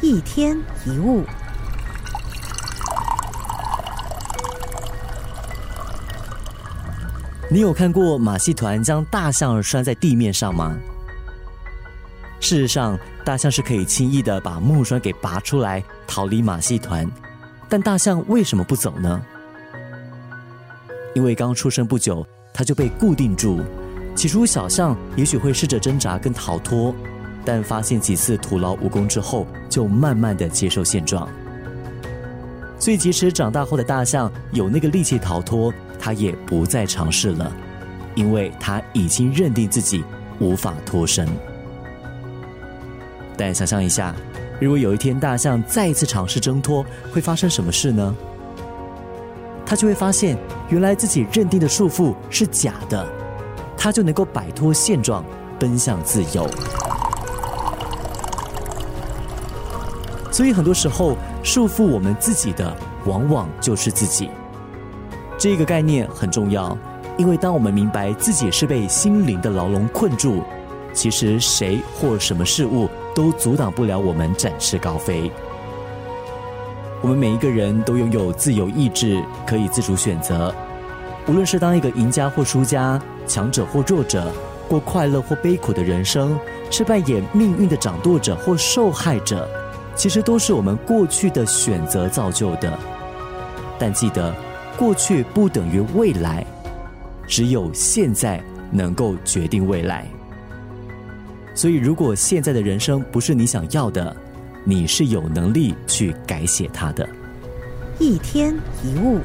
一天一物。你有看过马戏团将大象拴在地面上吗？事实上，大象是可以轻易的把木栓给拔出来，逃离马戏团。但大象为什么不走呢？因为刚出生不久，它就被固定住。起初，小象也许会试着挣扎跟逃脱，但发现几次徒劳无功之后，就慢慢的接受现状。所以，即使长大后的大象有那个力气逃脱，它也不再尝试了，因为它已经认定自己无法脱身。但想象一下，如果有一天大象再一次尝试挣脱，会发生什么事呢？它就会发现，原来自己认定的束缚是假的，它就能够摆脱现状，奔向自由。所以很多时候，束缚我们自己的，往往就是自己。这个概念很重要，因为当我们明白自己是被心灵的牢笼困住，其实谁或什么事物。都阻挡不了我们展翅高飞。我们每一个人都拥有自由意志，可以自主选择。无论是当一个赢家或输家，强者或弱者，过快乐或悲苦的人生，是扮演命运的掌舵者或受害者，其实都是我们过去的选择造就的。但记得，过去不等于未来，只有现在能够决定未来。所以，如果现在的人生不是你想要的，你是有能力去改写它的。一天一物。